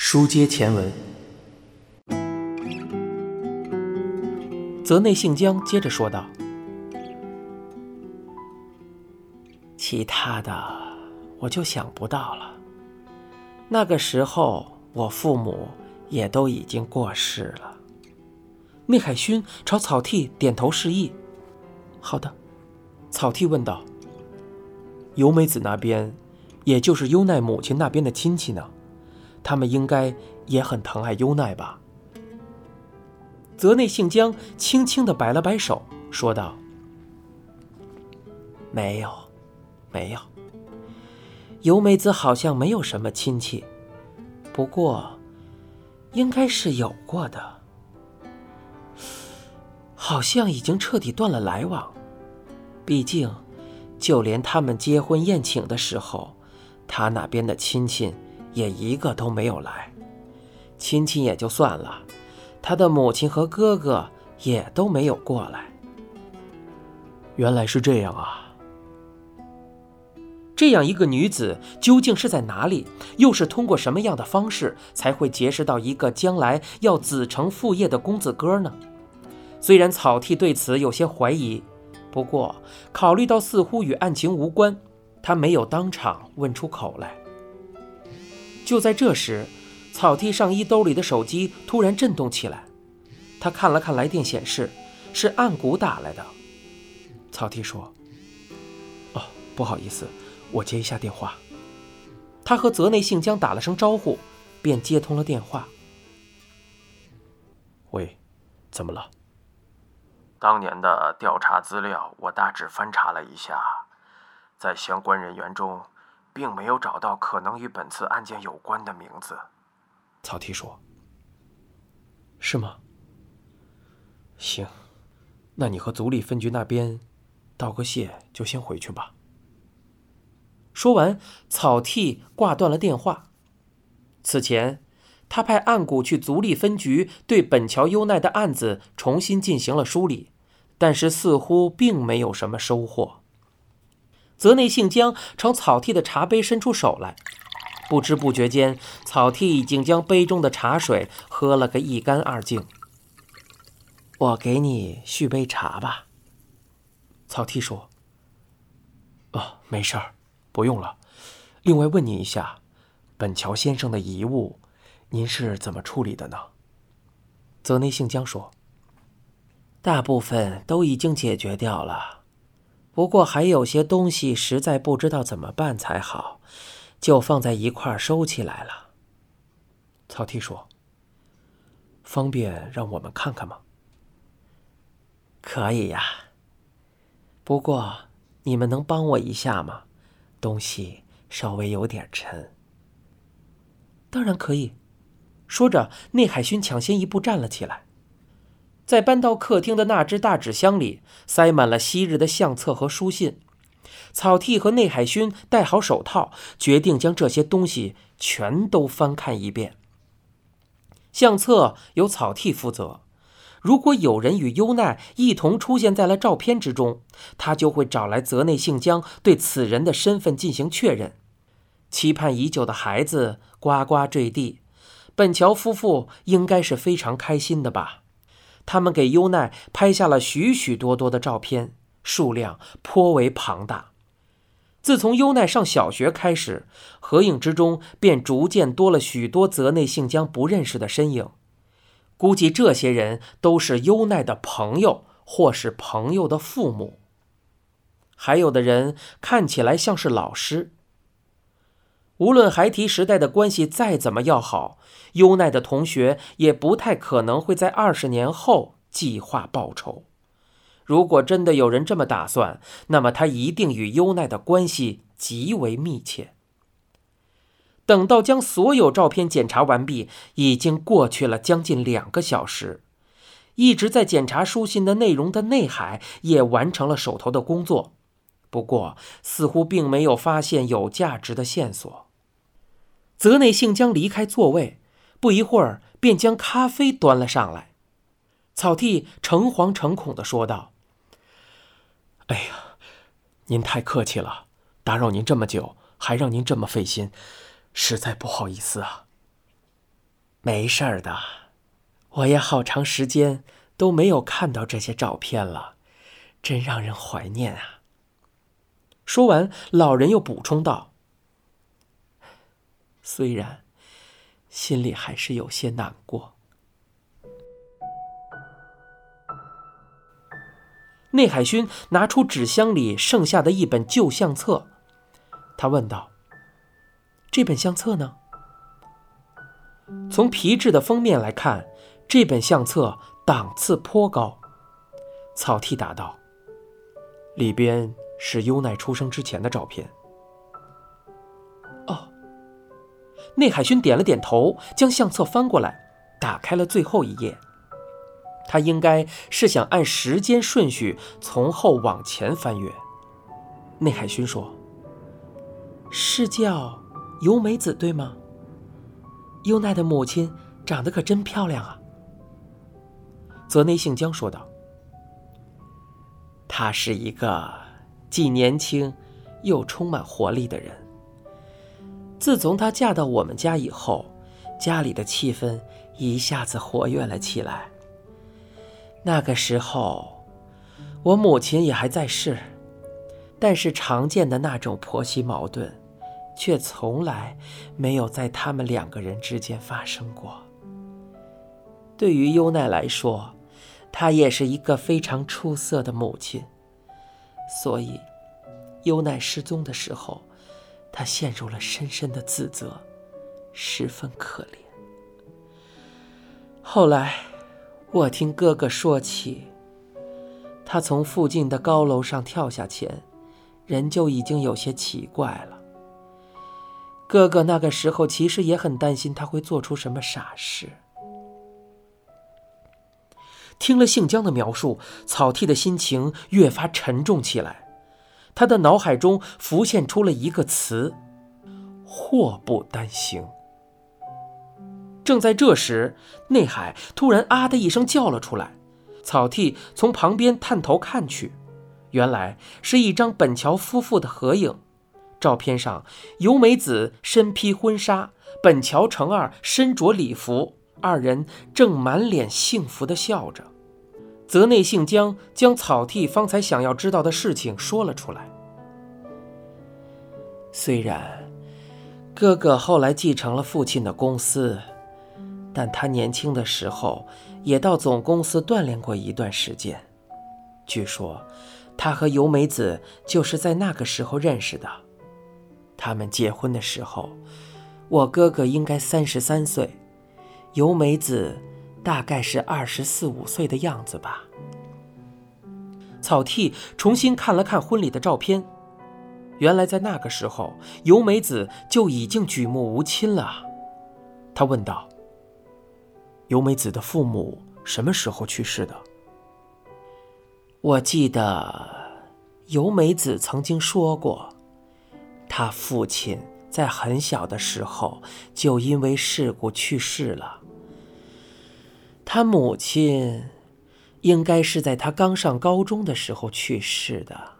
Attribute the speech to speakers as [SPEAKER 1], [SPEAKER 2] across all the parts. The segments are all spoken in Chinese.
[SPEAKER 1] 书接前文，泽内信江接着说道：“其他的我就想不到了。那个时候，我父母也都已经过世了。”内海勋朝草剃点头示意：“好的。”草剃问道：“由美子那边，也就是优奈母亲那边的亲戚呢？他们应该也很疼爱优奈吧？”泽内信江轻轻的摆了摆手，说道：“没有，没有。由美子好像没有什么亲戚，不过，应该是有过的。好像已经彻底断了来往。”毕竟，就连他们结婚宴请的时候，他那边的亲戚也一个都没有来。亲戚也就算了，他的母亲和哥哥也都没有过来。原来是这样啊！这样一个女子，究竟是在哪里？又是通过什么样的方式才会结识到一个将来要子承父业的公子哥呢？虽然草剃对此有些怀疑。不过，考虑到似乎与案情无关，他没有当场问出口来。就在这时，草剃上衣兜里的手机突然震动起来。他看了看来电显示，是岸谷打来的。草剃说：“哦，不好意思，我接一下电话。”他和泽内信江打了声招呼，便接通了电话。喂，怎么了？
[SPEAKER 2] 当年的调查资料，我大致翻查了一下，在相关人员中，并没有找到可能与本次案件有关的名字。
[SPEAKER 1] 草剃说：“是吗？行，那你和足利分局那边道个谢，就先回去吧。”说完，草剃挂断了电话。此前。他派岸谷去足利分局对本桥优奈的案子重新进行了梳理，但是似乎并没有什么收获。泽内幸江朝草剃的茶杯伸出手来，不知不觉间，草剃已经将杯中的茶水喝了个一干二净。我给你续杯茶吧。草剃说：“哦，没事儿，不用了。另外问你一下，本桥先生的遗物。”您是怎么处理的呢？泽内幸江说：“大部分都已经解决掉了，不过还有些东西实在不知道怎么办才好，就放在一块儿收起来了。”草剃说：“方便让我们看看吗？”“可以呀，不过你们能帮我一下吗？东西稍微有点沉。”“当然可以。”说着，内海勋抢先一步站了起来，在搬到客厅的那只大纸箱里塞满了昔日的相册和书信。草剃和内海勋戴好手套，决定将这些东西全都翻看一遍。相册由草剃负责，如果有人与优奈一同出现在了照片之中，他就会找来泽内信江对此人的身份进行确认。期盼已久的孩子呱呱坠地。本桥夫妇应该是非常开心的吧？他们给优奈拍下了许许多多的照片，数量颇为庞大。自从优奈上小学开始，合影之中便逐渐多了许多泽内幸江不认识的身影。估计这些人都是优奈的朋友，或是朋友的父母。还有的人看起来像是老师。无论孩提时代的关系再怎么要好，优奈的同学也不太可能会在二十年后计划报仇。如果真的有人这么打算，那么他一定与优奈的关系极为密切。等到将所有照片检查完毕，已经过去了将近两个小时。一直在检查书信的内容的内海也完成了手头的工作，不过似乎并没有发现有价值的线索。泽内幸江离开座位，不一会儿便将咖啡端了上来。草剃诚惶诚恐地说道：“哎呀，您太客气了，打扰您这么久，还让您这么费心，实在不好意思啊。”没事儿的，我也好长时间都没有看到这些照片了，真让人怀念啊。说完，老人又补充道：“虽然心里还是有些难过。”内海勋拿出纸箱里剩下的一本旧相册，他问道：“这本相册呢？”从皮质的封面来看，这本相册档次颇高。草剃答道：“里边是优奈出生之前的照片。”内海勋点了点头，将相册翻过来，打开了最后一页。他应该是想按时间顺序从后往前翻阅。内海勋说：“是叫由美子对吗？优奈的母亲长得可真漂亮啊。”泽内幸江说道：“她是一个既年轻又充满活力的人。自从她嫁到我们家以后，家里的气氛一下子活跃了起来。”那个时候，我母亲也还在世，但是常见的那种婆媳矛盾，却从来没有在他们两个人之间发生过。对于优奈来说，她也是一个非常出色的母亲，所以，优奈失踪的时候，他陷入了深深的自责，十分可怜。后来。我听哥哥说起，他从附近的高楼上跳下前，人就已经有些奇怪了。哥哥那个时候其实也很担心他会做出什么傻事。听了姓江的描述，草剃的心情越发沉重起来，他的脑海中浮现出了一个词：祸不单行。正在这时，内海突然“啊”的一声叫了出来。草剃从旁边探头看去，原来是一张本桥夫妇的合影。照片上，由美子身披婚纱，本桥成二身着礼服，二人正满脸幸福地笑着。泽内幸江将草剃方才想要知道的事情说了出来。虽然哥哥后来继承了父亲的公司。但他年轻的时候也到总公司锻炼过一段时间。据说，他和由美子就是在那个时候认识的。他们结婚的时候，我哥哥应该三十三岁，由美子大概是二十四五岁的样子吧。草剃重新看了看婚礼的照片，原来在那个时候，由美子就已经举目无亲了。他问道。由美子的父母什么时候去世的？我记得由美子曾经说过，她父亲在很小的时候就因为事故去世了。他母亲应该是在他刚上高中的时候去世的。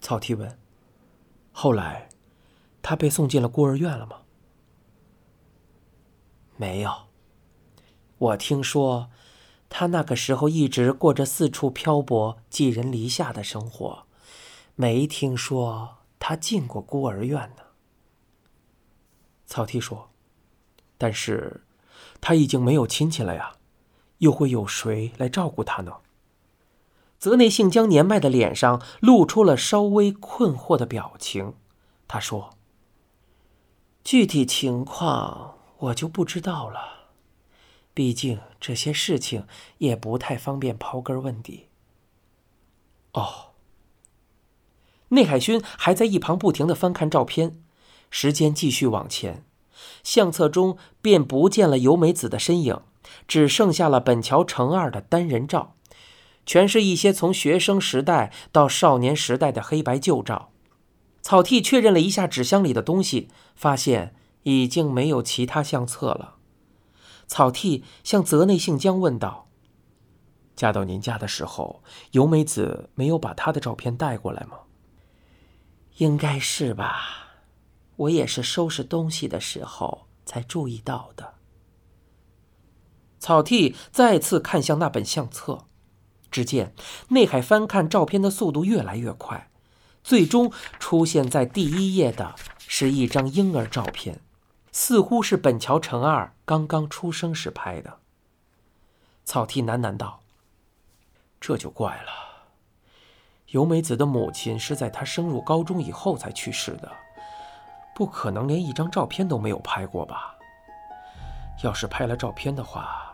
[SPEAKER 1] 曹提问：后来，他被送进了孤儿院了吗？没有。我听说，他那个时候一直过着四处漂泊、寄人篱下的生活，没听说他进过孤儿院呢。草剃说：“但是，他已经没有亲戚了呀，又会有谁来照顾他呢？”泽内幸江年迈的脸上露出了稍微困惑的表情，他说：“具体情况我就不知道了。”毕竟这些事情也不太方便刨根问底。哦，内海勋还在一旁不停的翻看照片，时间继续往前，相册中便不见了由美子的身影，只剩下了本桥成二的单人照，全是一些从学生时代到少年时代的黑白旧照。草剃确认了一下纸箱里的东西，发现已经没有其他相册了。草剃向泽内幸江问道：“嫁到您家的时候，由美子没有把她的照片带过来吗？”“应该是吧，我也是收拾东西的时候才注意到的。”草剃再次看向那本相册，只见内海翻看照片的速度越来越快，最终出现在第一页的是一张婴儿照片，似乎是本桥成二刚刚出生时拍的。草剃喃喃道：“这就怪了，由美子的母亲是在她升入高中以后才去世的，不可能连一张照片都没有拍过吧？要是拍了照片的话。”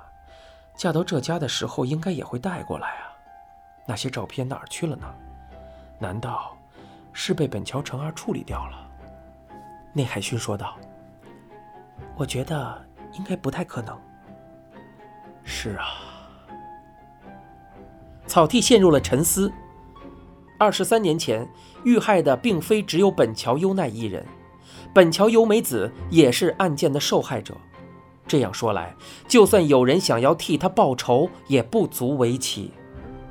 [SPEAKER 1] 嫁到这家的时候，应该也会带过来啊。那些照片哪儿去了呢？难道是被本桥成二处理掉了？内海勋说道：“我觉得应该不太可能。”是啊。草剃陷入了沉思。二十三年前，遇害的并非只有本桥优奈一人，本桥由美子也是案件的受害者。这样说来，就算有人想要替他报仇，也不足为奇。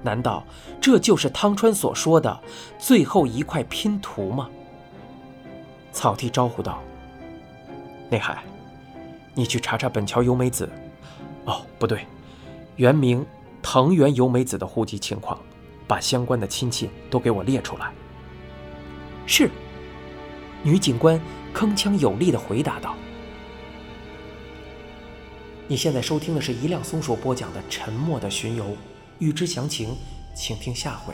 [SPEAKER 1] 难道这就是汤川所说的最后一块拼图吗？草剃招呼道：“内海，你去查查本桥由美子，哦，不对，原名藤原由美子的户籍情况，把相关的亲戚都给我列出来。”是。女警官铿锵有力地回答道。你现在收听的是一辆松鼠播讲的《沉默的巡游》，欲知详情，请听下回。